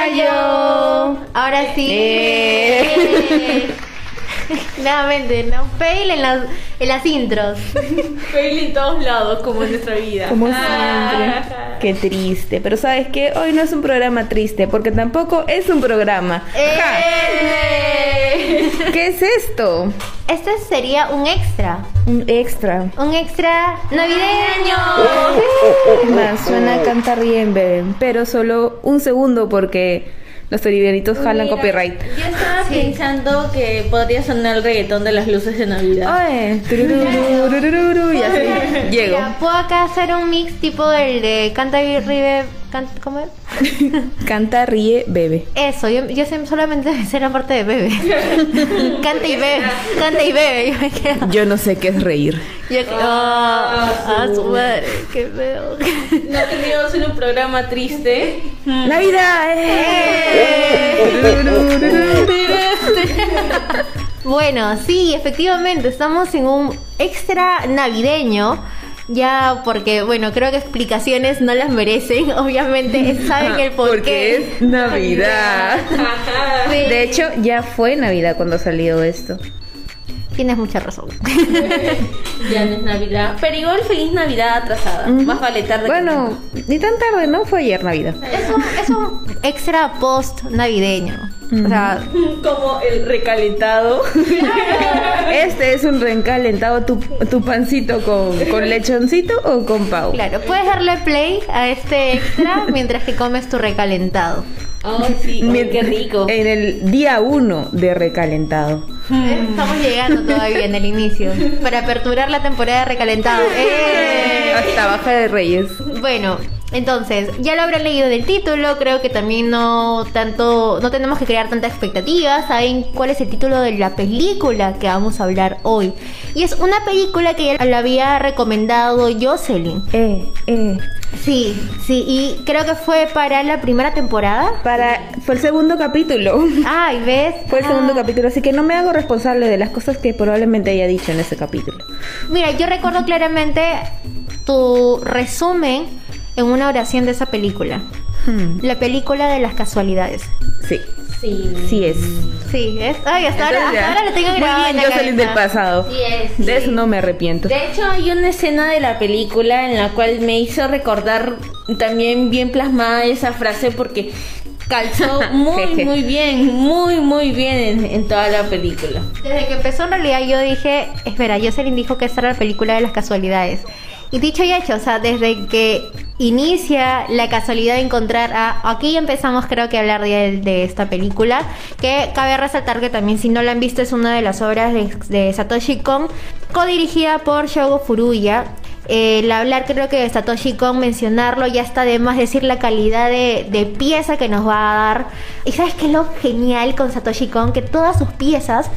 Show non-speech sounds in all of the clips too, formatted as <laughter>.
fallo. Ahora sí. Eh. <laughs> <laughs> Nuevamente, ¿no? Fail en las, en las intros. <laughs> Fail en todos lados, como en nuestra vida. Como Ah. siempre. Qué triste. Pero sabes qué, hoy no es un programa triste, porque tampoco es un programa. Ja. ¡Eh! ¿Qué es esto? Este sería un extra. Un extra. Un extra navideño. Más suena a cantar bien, bebé, pero solo un segundo porque los oliveritos jalan Mira, copyright. Yo estaba Sí. pensando que podría sonar el reggaetón de las luces de Navidad. Ay, tururururururu, y así llego. Mira, puedo acá hacer un mix tipo el de Canta y Rive. Can- ¿Cómo es? <laughs> Canta, ríe, bebe. Eso, yo, yo sé- solamente sé la parte de bebe. <laughs> Canta y bebe. Canta y bebe. Yo me quedo. Yo no sé qué es reír. Yo que- Ah, oh, ah, su madre, qué feo. No teníamos un programa triste. ¡Navidad! <laughs> Bueno, sí, efectivamente, estamos en un extra navideño. Ya, porque, bueno, creo que explicaciones no las merecen. <laughs> Obviamente, saben el por Porque qué. es Navidad. <laughs> Sí, De hecho, ya fue Navidad cuando salió esto. tienes mucha razón. <laughs> Ya no es Navidad. Pero igual feliz Navidad atrasada. Más vale tarde que Bueno, ni tan tarde, ¿no? Fue ayer Navidad. Es un, es un extra post navideño. O sea. <laughs> Como el recalentado. <laughs> Este es un recalentado tu, tu pancito con, con lechoncito o con pavo. claro, puedes darle play a este extra <laughs> mientras que comes tu recalentado. Ay, sí. Qué rico. En el día uno de recalentado. Estamos llegando todavía en el inicio. Para aperturar la temporada de recalentado. ¡Eh! Hasta Baja de Reyes. Bueno, entonces, ya lo habrán leído del título, creo que también no tanto, no tenemos que crear tanta expectativa, saben cuál es el título de la película que vamos a hablar hoy. Y es una película que ya la había recomendado Jocelyn. Eh, eh. Sí, sí, y creo que fue para la primera temporada. Para, fue el segundo capítulo. <laughs> Ay, ¿ves? Fue el segundo Ah. capítulo, así que no me hago responsable de las cosas que probablemente haya dicho en ese capítulo. Mira, yo recuerdo claramente tu resumen en una oración de esa película. Hmm, La película de las casualidades. Sí, Sí. sí es. Sí, ¿ves? Ay, hasta ahora, Entonces hasta ahora lo tengo grabado Muy en bien, la Jocelyn cabeza. del pasado. Sí es, De sí. eso no me arrepiento. De hecho, hay una escena de la película en la cual me hizo recordar también bien plasmada esa frase porque calzó <laughs> muy, muy bien, muy, muy bien en, en toda la película. Desde que empezó en realidad yo dije, espera, Jocelyn dijo que esta era la película de las casualidades. Y dicho y hecho, o sea, desde que inicia la casualidad de encontrar a... Aquí empezamos creo que a hablar de, de esta película, que cabe resaltar que también si no la han visto es una de las obras de, de Satoshi Kon, codirigida por Shogo Furuya. El hablar creo que de Satoshi Kon, mencionarlo, ya está de más decir la calidad de, de pieza que nos va a dar. Y sabes qué es lo genial con Satoshi Kon, que todas sus piezas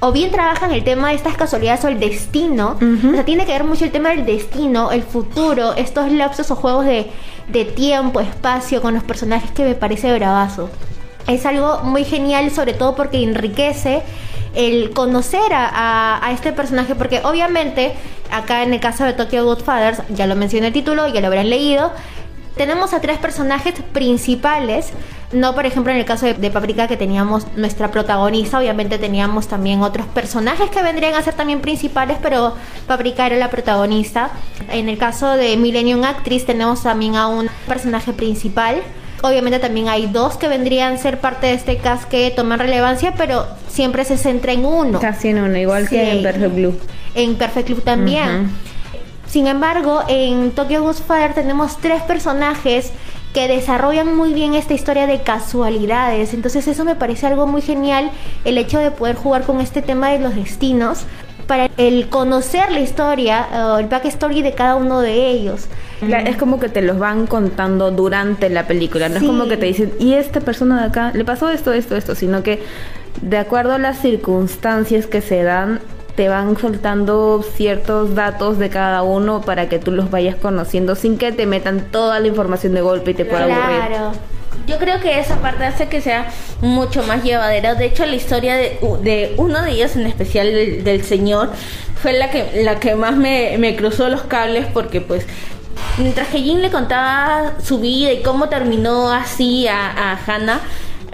o bien trabajan el tema de estas casualidades o el destino. O sea, tiene que ver mucho el tema del destino, el futuro, estos lapsos o juegos de, de tiempo, espacio con los personajes que me parece bravazo. Es algo muy genial, sobre todo porque enriquece el conocer a, a- a este personaje, porque obviamente acá en el caso de Tokyo Godfathers, ya lo mencioné el título, ya lo habrán leído, tenemos a tres personajes principales, no por ejemplo en el caso de, de Paprika que teníamos nuestra protagonista, obviamente teníamos también otros personajes que vendrían a ser también principales, pero Paprika era la protagonista. En el caso de Millennium Actress tenemos también a un personaje principal. Obviamente también hay dos que vendrían a ser parte de este cast que toman relevancia, pero siempre se centra en uno. Casi en uno, igual Sí. que en Perfect Blue. En Perfect Club también. Sin embargo, en Tokyo Godfather tenemos tres personajes que desarrollan muy bien esta historia de casualidades. Entonces eso me parece algo muy genial, el hecho de poder jugar con este tema de los destinos para el conocer la historia, eh, el backstory de cada uno de ellos. Es como que te los van contando durante la película, no Sí. es como que te dicen, y esta persona de acá le pasó esto, esto, esto, sino que de acuerdo a las circunstancias que se dan, te van soltando ciertos datos de cada uno para que tú los vayas conociendo sin que te metan toda la información de golpe y te pueda aburrir. Yo creo que esa parte hace que sea mucho más llevadera. De hecho, la historia de, de uno de ellos, en especial del, del señor, fue la que, la que más me, me cruzó los cables porque pues mientras que Jin le contaba su vida y cómo terminó así a, a Hannah,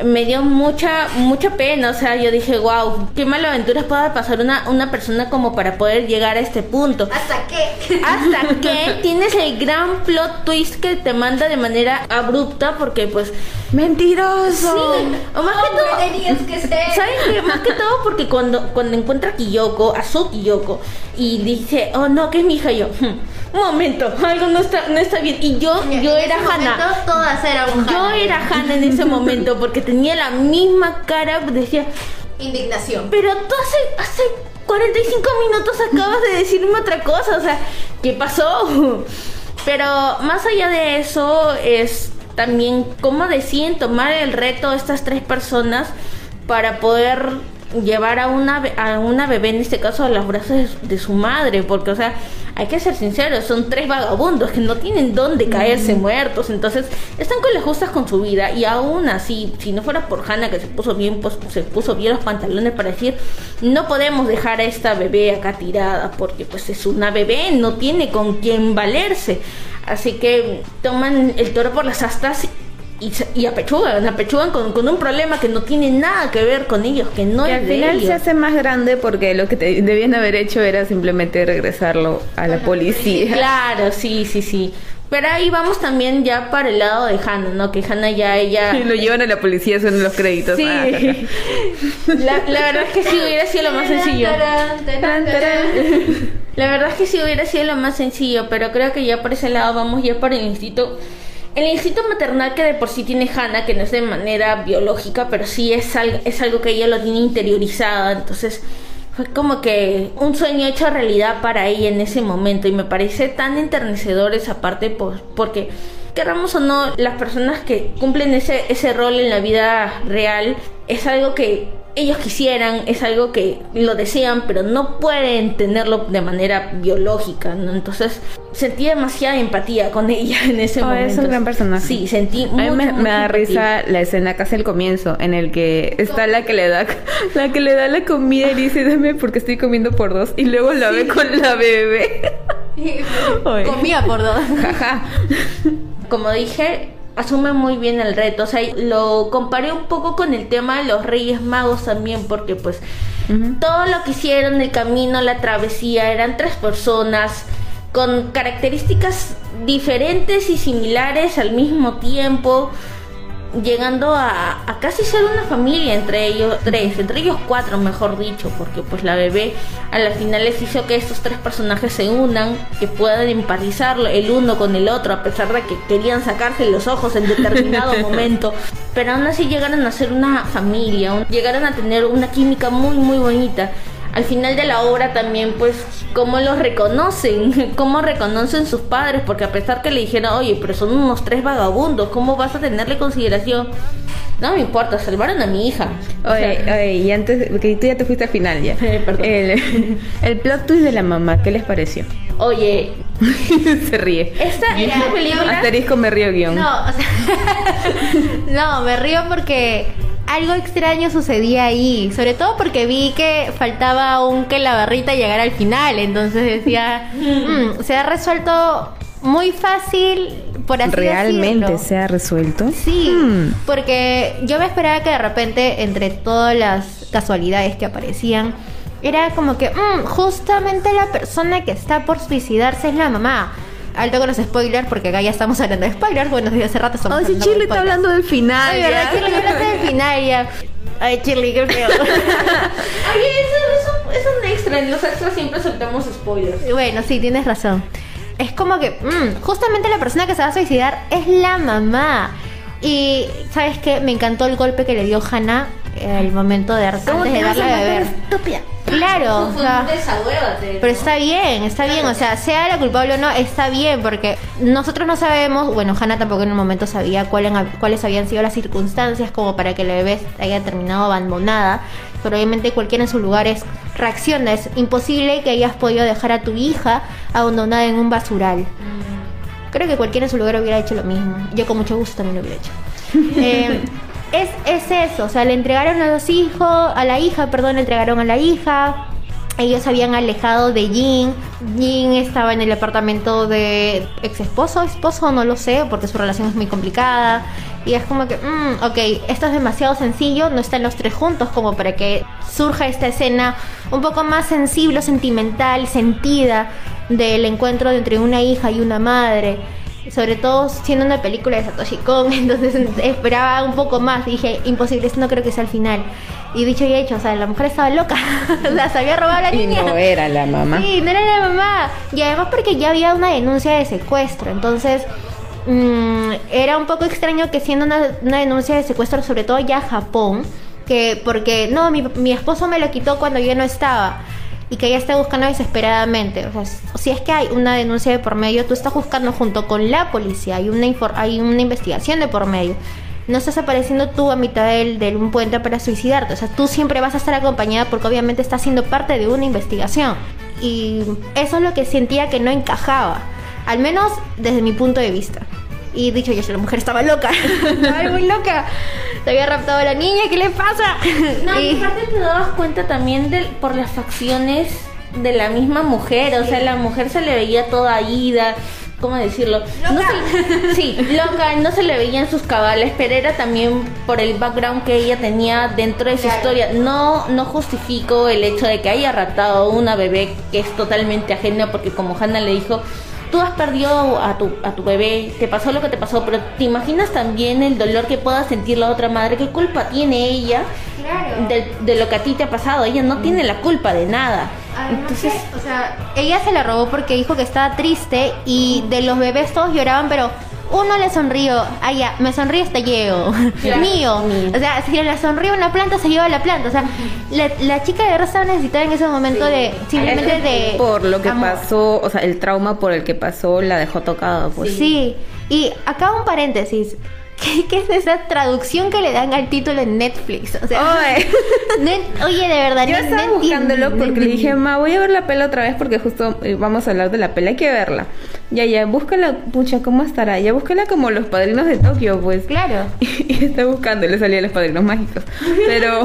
me dio mucha mucha pena, o sea, yo dije, wow, qué mala aventuras puede pasar una, una persona como para poder llegar a este punto. ¿Hasta qué? Hasta que <laughs> tienes el gran plot twist que te manda de manera abrupta porque pues Mentiroso. Sí, o más que todo, tenías que ser. ¿saben qué? Más que todo porque cuando, cuando encuentra a Kiyoko, a su Kiyoko, y dice, oh no, que es mi hija, y yo, "Hmm, un momento, algo no está, no está bien. Y yo, yo era Hannah. Todas eran Yo Hannah. era Hannah en ese momento porque tenía la misma cara, decía, Indignación. pero tú hace, hace 45 minutos acabas de decirme otra cosa, o sea, ¿qué pasó? Pero más allá de eso es también cómo deciden tomar el reto estas tres personas para poder llevar a una, a una bebé, en este caso a los brazos de, su- de su madre, porque, o sea, hay que ser sinceros, son tres vagabundos que no tienen dónde caerse muertos, entonces están con las justas con su vida y aún así, si no fuera por Hannah que se puso bien, pues se puso bien los pantalones para decir, no podemos dejar a esta bebé acá tirada, porque pues es una bebé, no tiene con quién valerse, así que toman el toro por las astas y, y apechugan, apechugan con, con un problema que no tiene nada que ver con ellos, que no y es al de final ellos. se hace más grande porque lo que te debían haber hecho era simplemente regresarlo a la policía. Claro, sí, sí, sí. Pero ahí vamos también ya para el lado de Hannah, ¿no? Que Hannah ya ella... Y <laughs> lo llevan a la policía, son los créditos. Sí. Ah, <laughs> La, la verdad es que sí hubiera sido lo más sencillo. La verdad es que sí hubiera sido lo más sencillo, pero creo que ya por ese lado vamos ya por el instinto. El instinto maternal que de por sí tiene Hannah, que no es de manera biológica, pero sí es algo, es algo que ella lo tiene interiorizada. Entonces fue como que un sueño hecho realidad para ella en ese momento. Y me parece tan enternecedor esa parte porque queramos o no, las personas que cumplen ese, ese rol en la vida real es algo que ellos quisieran, es algo que lo desean, pero no pueden tenerlo de manera biológica, ¿no? Entonces sentí demasiada empatía con ella en ese Oh, momento. es un gran personaje. Sí, sentí A mí me, da empatía. risa la escena casi al comienzo en el que está la que le da <laughs> la que le da la comida y dice dame porque estoy comiendo por dos y luego la ve con la bebé. <laughs> Comía por dos. Jaja. Como dije, asume muy bien el reto. O sea, lo comparé un poco con el tema de los Reyes Magos también, porque pues todo lo que hicieron, el camino, la travesía, eran tres personas con características diferentes y similares al mismo tiempo, llegando a, a casi ser una familia entre ellos tres, entre ellos cuatro mejor dicho, porque pues la bebé a la final les hizo que estos tres personajes se unan, que puedan empatizar el uno con el otro, a pesar de que querían sacarse los ojos en determinado <laughs> momento, pero aún así llegaron a ser una familia, llegaron a tener una química muy muy bonita. Al final de la obra también, pues, cómo los reconocen, <laughs> cómo reconocen sus padres, porque a pesar que le dijeron, oye, pero son unos tres vagabundos, ¿cómo vas a tenerle consideración? No me importa, salvaron a mi hija. O Oye, sea, oye, y antes, porque tú ya te fuiste al final ya. <laughs> Eh, perdón. El, <laughs> el plot twist de la mamá, ¿qué les pareció? oye, Se ríe. esta, esta película... Asterisco me río guion. No, o sea, no, me río porque algo extraño sucedía ahí, sobre todo porque vi que faltaba aún que la barrita llegara al final, entonces decía, <laughs> "Mm, se ha resuelto muy fácil, por así ¿Realmente decirlo". se ha resuelto? Sí, Hmm. porque yo me esperaba que de repente entre todas las casualidades que aparecían, era como que "Mm, justamente la persona que está por suicidarse es la mamá. Alto con los spoilers, porque acá ya estamos hablando de spoilers. Bueno, desde hace rato estamos si hablando de Chile está hablando del final. Ay. ¿verdad? Shirley, ¿qué hablaste del final ya? <laughs> Ay, Shirley, qué feo. Oye, eso, eso es un extra, en los extras siempre soltamos spoilers. bueno, sí, tienes razón. Es como que, mm, justamente la persona que se va a suicidar es la mamá. Y, ¿sabes qué? Me encantó el golpe que le dio Hannah el momento de antes de darle a beber. estúpida? Claro, o sea, pero está bien, está bien, o sea, sea la culpable o no, está bien, porque nosotros no sabemos, bueno, Hannah tampoco en un momento sabía cuáles habían sido las circunstancias como para que la bebé haya terminado abandonada, pero obviamente cualquiera en sus lugares reacciona, es imposible que hayas podido dejar a tu hija abandonada en un basural. Creo que cualquiera en su lugar hubiera hecho lo mismo. Yo con mucho gusto también lo hubiera hecho. <laughs> Eh, es, es eso, o sea, le entregaron a los hijos, a la hija, perdón, le entregaron a la hija. ellos habían alejado de Jin. Jin estaba en el apartamento de ex esposo, esposo, no lo sé, porque su relación es muy complicada. Y es como que, mm, ok, esto es demasiado sencillo, no están los tres juntos como para que surja esta escena un poco más sensible, sentimental, sentida del encuentro entre una hija y una madre. Sobre todo siendo una película de Satoshi Kon, <laughs> entonces esperaba un poco más. Dije, imposible, esto no creo que sea el final. Y dicho y hecho, o sea, la mujer estaba loca. <laughs> se había robado a la Y niña. no era la mamá. Sí, no era la mamá. Y además porque ya había una denuncia de secuestro. Entonces, mm, era un poco extraño que siendo una, una denuncia de secuestro, sobre todo ya Japón, que porque no, mi, mi esposo me lo quitó cuando yo no estaba. Y que ella está buscando desesperadamente. O sea, si es que hay una denuncia de por medio, tú estás buscando junto con la policía. Hay una, hay una investigación de por medio. No estás apareciendo tú a mitad del, de un puente para suicidarte. O sea, tú siempre vas a estar acompañada porque obviamente estás siendo parte de una investigación. Y eso es lo que sentía que no encajaba. Al menos desde mi punto de vista. Y dicho yo, la mujer estaba loca. <laughs> estaba muy loca. Se había raptado a la niña, ¿qué le pasa? <laughs> No, Y- aparte te dabas cuenta también de, por las facciones de la misma mujer, o sea, la mujer se le veía toda ida, ¿cómo decirlo? No se- sí, loca, no se le veían sus cabales, pero era también por el background que ella tenía dentro de su Claro. historia. No, no justifico el hecho de que haya raptado una bebé que es totalmente ajena, porque como Hannah le dijo, tú has perdido a tu, a tu bebé, te pasó lo que te pasó, pero te imaginas también el dolor que pueda sentir la otra madre, qué culpa tiene ella Claro. de, de lo que a ti te ha pasado. Ella no tiene la culpa de nada. Además Entonces, que, o sea, ella se la robó porque dijo que estaba triste y de los bebés todos lloraban, pero uno le sonrió. Ah, ya, me sonríe este. <laughs> Claro. Mío. Mío. O sea, si le sonríe una planta, se lleva la planta. O sea, la, la chica de verdad estaba necesitada en ese momento de simplemente de. Por lo que amor. pasó, o sea, el trauma por el que pasó la dejó tocada, pues. Sí. Y acá un paréntesis. ¿Qué, qué es esa traducción que le dan al título en Netflix? O sea, Oye. <laughs> no oye, de verdad, Yo no- estaba no buscándolo porque le dije, ma, voy a ver la pela otra vez porque justo eh, vamos a hablar de la pela, hay que verla. Ya, ya, búscala, pucha, ¿cómo estará? Ya, búscala como los padrinos de Tokio, pues. Claron. <laughs> Y, está buscando, le salía los padrinos mágicos. Pero,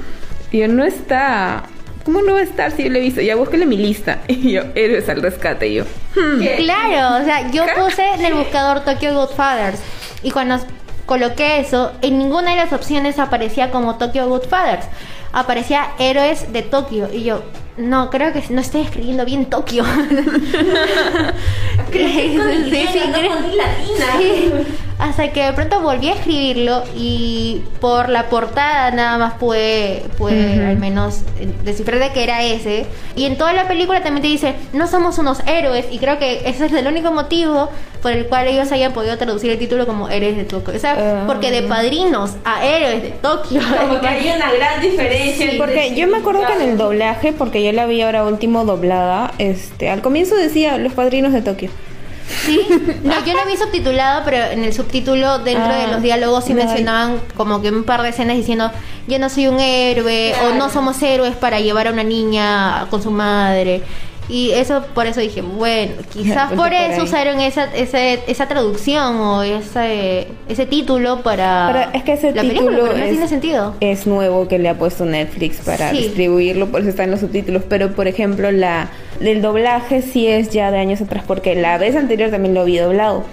<laughs> yo no está. ¿Cómo no va a estar si yo le he visto? Ya, búsquele mi lista. Y yo, héroes al rescate. Y yo, hmm. Claro, o sea, yo puse en el buscador Tokyo Godfathers y cuando coloqué eso, en ninguna de las opciones aparecía como Tokyo Godfathers. Aparecía héroes de Tokio y yo, no, creo que no estoy escribiendo bien Tokio. <laughs> Creo que es con Y, Sí, sí, no creo- con I latina. Sí. Hasta que de pronto volví a escribirlo y por la portada nada más pude, pude Ujú. al menos descifrar de que era ese. Y en toda la película también te dice, no somos unos héroes. Y creo que ese es el único motivo por el cual ellos hayan podido traducir el título como héroes de Tokio. O sea, Ah. porque de padrinos a héroes de Tokio. Como que hay una gran diferencia. Sí, porque yo me acuerdo que en el doblaje, porque yo la vi ahora último doblada, este, al comienzo decía Los Padrinos de Tokio. Sí, no, yo lo vi subtitulado, pero en el subtítulo dentro Ah, de los diálogos sí no hay. mencionaban como que un par de escenas diciendo yo no soy un héroe o no somos héroes para llevar a una niña con su madre. Y eso, por eso dije, bueno, quizás por eso usaron esa, ese- esa traducción o ese, ese título para Pero es que ese la título película, no es, tiene sentido. es nuevo que le ha puesto Netflix para Sí. distribuirlo, por eso está en los subtítulos. Pero, por ejemplo, la el doblaje sí es ya de años atrás, porque la vez anterior también lo vi doblado.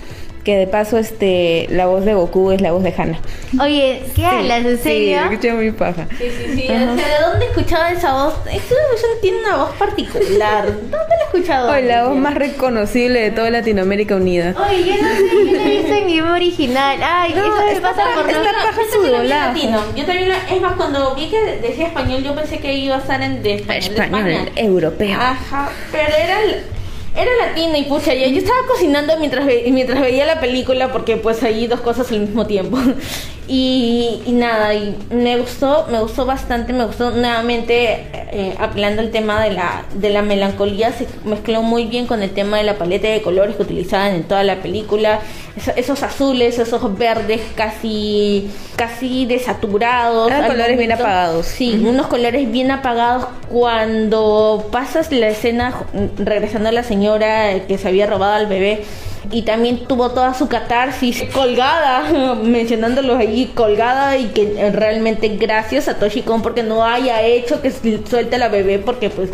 Que de paso, este, la voz de Goku es la voz de Hannah. Oye, ¿qué hablas? ¿En Sí, serio? lo escuché muy paja. Sí, sí, sí. O sea, ¿de dónde he escuchado esa voz? Es que esa persona tiene una voz particular. <laughs> ¿Dónde la he escuchado? Oye, la voz más reconocible de toda Latinoamérica unida. Oye, yo no sé, yo no he visto en idioma original. Ay, No, eso está pasa por está no... paja Yo su también. Yo lo- es más, cuando vi que decía español, yo pensé que iba a estar en de español. de Español, España. europeo. Ajá, pero era era latino y pucha, yo, yo estaba cocinando mientras mientras veía la película porque pues ahí dos cosas al mismo tiempo. <laughs> Y, y nada, y me gustó, me gustó bastante, me gustó nuevamente eh, apelando el tema de la, de la melancolía, se mezcló muy bien con el tema de la paleta de colores que utilizaban en toda la película, Eso- esos azules, esos verdes casi, casi desaturados. Eran al colores bien apagados. Sí, unos colores bien apagados cuando pasas la escena regresando a la señora que se había robado al bebé y también tuvo toda su catarsis colgada, <laughs> mencionándolo ahí colgada y que realmente gracias a Toshi Kon porque no haya hecho que suelte la bebé porque pues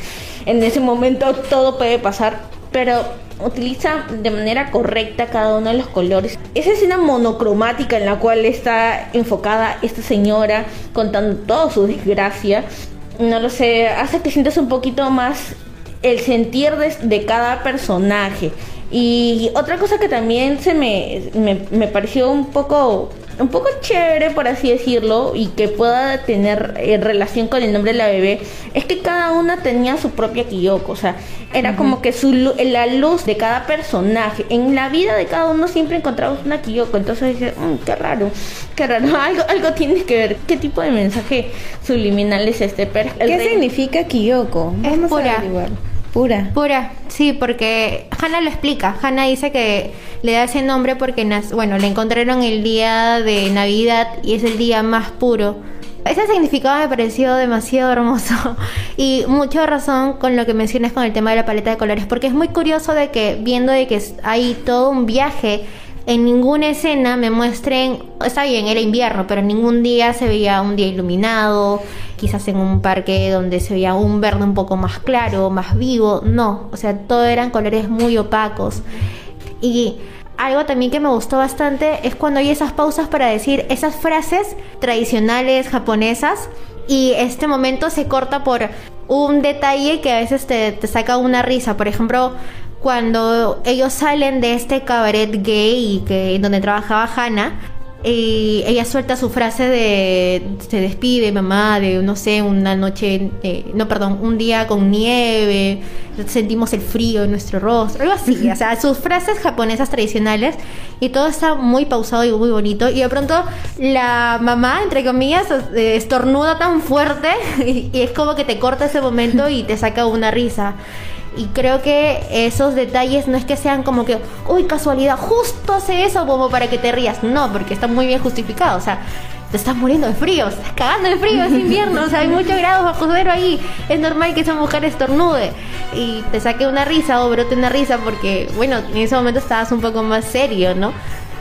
en ese momento todo puede pasar, pero utiliza de manera correcta cada uno de los colores. Esa escena monocromática en la cual está enfocada esta señora contando toda su desgracia, no lo sé, hace que sientas un poquito más el sentir de, cada personaje. Y otra cosa que también se me, me pareció un poco un poco chévere, por así decirlo, y que pueda tener eh, relación con el nombre de la bebé, es que cada una tenía su propia Kiyoko. O sea, era como que su, la luz de cada personaje. En la vida de cada uno siempre encontramos una Kiyoko. Entonces dice, mm, qué raro, qué raro. <laughs> Algo, algo tiene que ver. ¿Qué tipo de mensaje subliminal es este? ¿Qué significa Kiyoko? Es pura. Pura. Pura, sí, porque Hannah lo explica. Hannah dice que le da ese nombre porque, bueno, le encontraron el día de Navidad y es el día más puro. Ese significado me pareció demasiado hermoso <laughs> y mucha razón con lo que mencionas con el tema de la paleta de colores, porque es muy curioso de que viendo de que hay todo un viaje en ninguna escena me muestren, está bien, era invierno, pero en ningún día se veía un día iluminado, quizás en un parque donde se veía un verde un poco más claro, más vivo, no, o sea, todo eran colores muy opacos. Y algo también que me gustó bastante es cuando hay esas pausas para decir esas frases tradicionales japonesas y este momento se corta por un detalle que a veces te, te saca una risa, por ejemplo, cuando ellos salen de este cabaret gay que donde trabajaba Hannah ella suelta su frase de se despide mamá de no sé una noche eh, no perdón un día con nieve sentimos el frío en nuestro rostro algo así o sea sus frases japonesas tradicionales y todo está muy pausado y muy bonito y de pronto la mamá entre comillas estornuda tan fuerte <laughs> y es como que te corta ese momento y te saca una risa y creo que esos detalles no es que sean como que, uy, casualidad, justo hace eso como para que te rías. No, porque está muy bien justificado. O sea, te estás muriendo de frío, estás cagando de frío, es invierno, o sea, hay muchos grados bajo cero ahí. Es normal que esa mujer estornude y te saque una risa o brote una risa porque, bueno, en ese momento estabas un poco más serio, ¿no?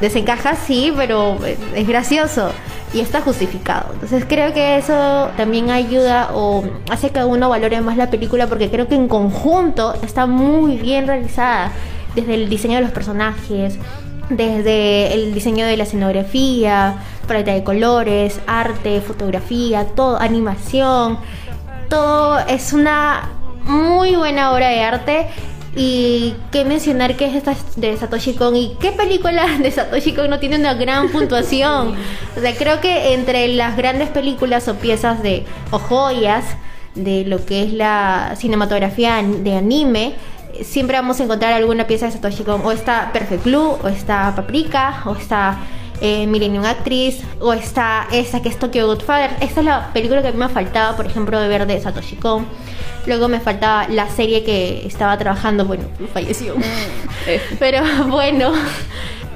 Desencaja, sí, pero es gracioso y está justificado. Entonces creo que eso también ayuda o hace que uno valore más la película porque creo que en conjunto está muy bien realizada desde el diseño de los personajes, desde el diseño de la escenografía, paleta de colores, arte, fotografía, todo, animación, todo es una muy buena obra de arte y qué mencionar que es esta de Satoshi Kon y qué película de Satoshi Kon no tiene una gran puntuación. O sea, creo que entre las grandes películas o piezas de o joyas de lo que es la cinematografía de anime, siempre vamos a encontrar alguna pieza de Satoshi Kon. O está Perfect Blue, o está Paprika, o está eh, Millennium Actress, o está esa que es Tokyo Godfather. Esta es la película que a mí me faltaba, por ejemplo, de ver de Satoshi Kon. Luego me faltaba la serie que estaba trabajando, bueno, falleció. Mm, Pero bueno,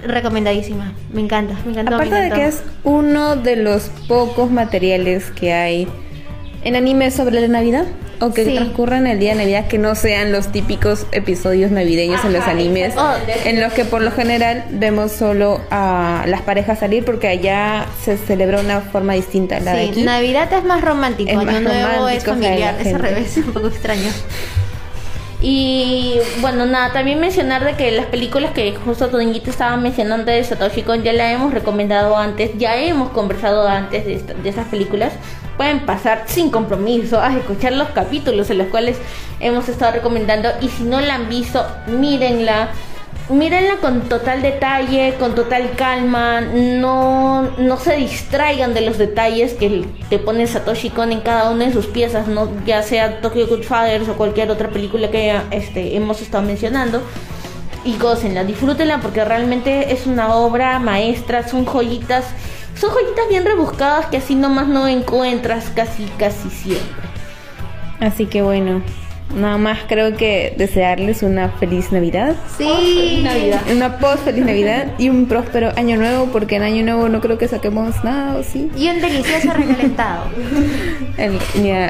recomendadísima. Me encanta, me encanta. Aparte de que es uno de los pocos materiales que hay en anime sobre la Navidad o que transcurran el día de Navidad que no sean los típicos episodios navideños en los animes en los que por lo general vemos solo a las parejas salir porque allá se celebra una forma distinta la de aquí. Navidad es más romántico, es Año Nuevo es familiar, es al revés, un poco extraño. Y bueno, nada, también mencionar de que las películas que justo Toñito estaba mencionando de Satoshi Kon ya la hemos recomendado antes, ya hemos conversado antes de, de esas películas pueden pasar sin compromiso a escuchar los capítulos en los cuales hemos estado recomendando y si no la han visto, mírenla. Mírenla con total detalle, con total calma, no, no se distraigan de los detalles que te pone Satoshi Kon en cada una de sus piezas, no, ya sea Tokyo Godfathers o cualquier otra película que este, hemos estado mencionando y gócenla, disfrútenla porque realmente es una obra maestra, son joyitas son joyitas bien rebuscadas que así nomás no encuentras casi, casi siempre. Así que bueno, nada más creo que desearles una feliz Navidad. Sí, Navidad. Una post feliz Navidad y un próspero año nuevo, porque en año nuevo no creo que saquemos nada, ¿o sí? Y un delicioso recalentado.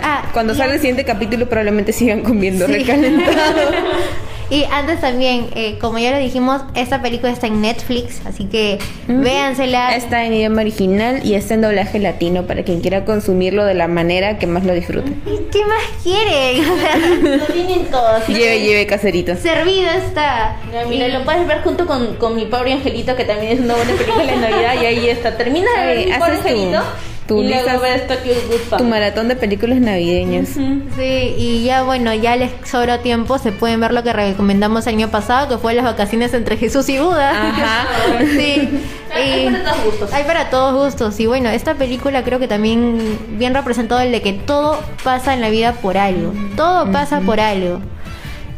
Ah, cuando sale el siguiente capítulo probablemente sigan comiendo recalentado. <laughs> Y antes también, eh, como ya lo dijimos, esta película está en Netflix, así que véansela. Está en idioma original y está en doblaje latino para quien quiera consumirlo de la manera que más lo disfrute. ¿Qué más quieren? <laughs> O sea, Lo tienen todo. así Lleve, lleve caserito. servido está. Mira, lo puedes ver junto con, con mi pobre angelito, que también es una buena película de Navidad, y ahí está. Termina de ver mi pobre angelito tu y luego lista- ves Tokyo Goodbye. Tu maratón de películas navideñas. Sí, y ya bueno, ya les sobró tiempo, se pueden ver lo que recomendamos el año pasado, que fue las vacaciones entre Jesús y Buda. Ajá. <laughs> sí. <laughs> Hay y- para todos gustos. Hay para todos gustos. Y bueno, esta película creo que también bien representado el de que todo pasa en la vida por algo. Todo pasa por algo.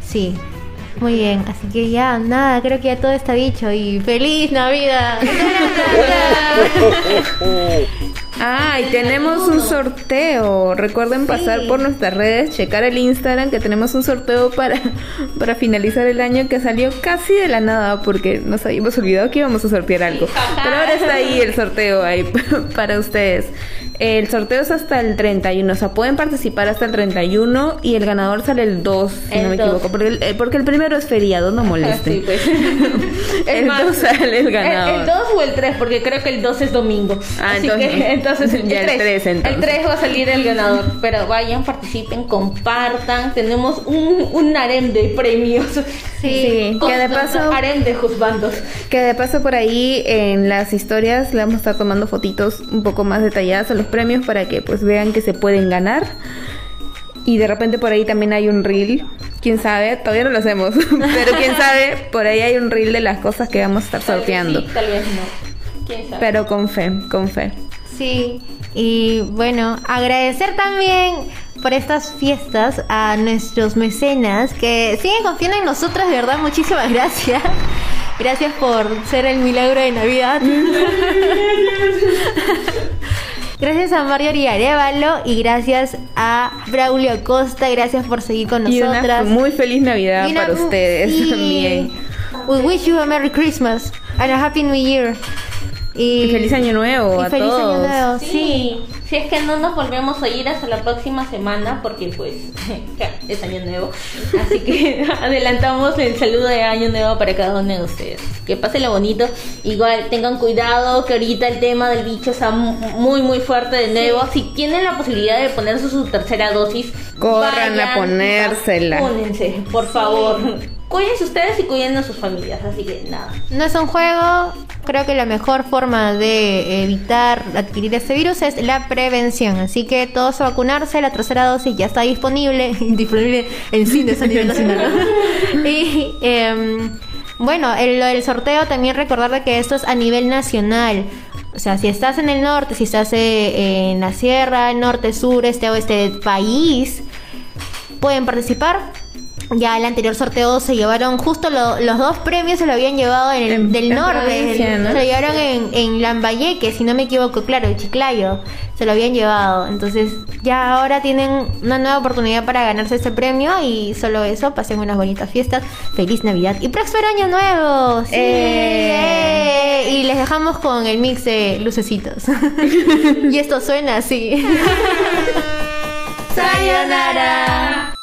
Sí. Muy bien, así que ya, nada, creo que ya todo está dicho y feliz Navidad. <laughs> Ah, y tenemos un sorteo. Recuerden pasar por nuestras redes, checar el Instagram que tenemos un sorteo para, <laughs> para finalizar el año que salió casi de la nada porque nos habíamos olvidado que íbamos a sortear algo. <laughs> Pero ahora está ahí el sorteo ahí <laughs> para ustedes. El sorteo es hasta el 31, o sea, pueden participar hasta el 31 y el ganador sale el 2, si El no me 2. equivoco, porque el, eh, porque el primero es feriado, no molesten. Sí, pues. El dos sale el ganador. El 2 o el 3, porque creo que el 2 es domingo. Ah, Así entonces- que entonces el ya el 3. tres, entonces. El 3 va a salir el ganador. Pero vayan, participen, compartan. Tenemos un, un harem de premios. Sí, que de paso- Harem de juzbandos. Que de paso por ahí en las historias le vamos a estar tomando fotitos un poco más detalladas a los premios para que pues vean que se pueden ganar. Y de repente por ahí también hay un reel, quién sabe, todavía no lo hacemos, <laughs> pero quién sabe, por ahí hay un reel de las cosas que vamos a estar Tal vez sorteando. sí, tal vez no. ¿Quién sabe? Pero con fe, con fe. Sí, y bueno, agradecer también por estas fiestas a nuestros mecenas que siguen confiando en nosotros, de verdad, muchísimas <laughs> gracias. Gracias por ser el milagro de Navidad. <laughs> Gracias a Mario Arevalo y gracias a Braulio Costa, gracias por seguir con Y una nosotras. muy feliz Navidad una- para ustedes sí. también. We wish you a Merry Christmas and a Happy New Year. Y, Y feliz año nuevo y a feliz todos. año nuevo, sí. Sí, si es que no nos volvemos a ir hasta la próxima semana porque pues <laughs> ya es año nuevo. Así que <laughs> adelantamos el saludo de año nuevo para cada uno de ustedes. Que pasen lo bonito. Igual tengan cuidado que ahorita el tema del bicho está mu- muy muy fuerte de nuevo. Si tienen la posibilidad de ponerse su tercera dosis, Corran a ponérsela. vacúnense, por favor. Cuídense ustedes y cuiden a sus familias. Así que nada. No es un juego. Creo que la mejor forma de evitar adquirir este virus es la prevención. Así que todos a vacunarse. La tercera dosis ya está disponible. <laughs> disponible en cines a nivel nacional. y em, bueno, el, lo del sorteo también recordar de que esto es a nivel nacional. O sea, si estás en el norte, si estás eh, en la sierra, norte, sur, este, oeste del país, pueden participar. Ya el anterior sorteo se llevaron justo lo- los dos premios se lo habían llevado en el, En- del en norte, provincia, el- ¿no? se lo llevaron en, en Lambayeque, si no me equivoco, claro, Chiclayo, se lo habían llevado. Entonces ya ahora tienen una nueva oportunidad para ganarse este premio y solo eso, pasen unas bonitas fiestas, feliz Navidad y próspero año nuevo. Sí. Eh. ¡Eh! Y les dejamos con el mix de lucecitos. <laughs> y esto suena así. <laughs> Sayonara.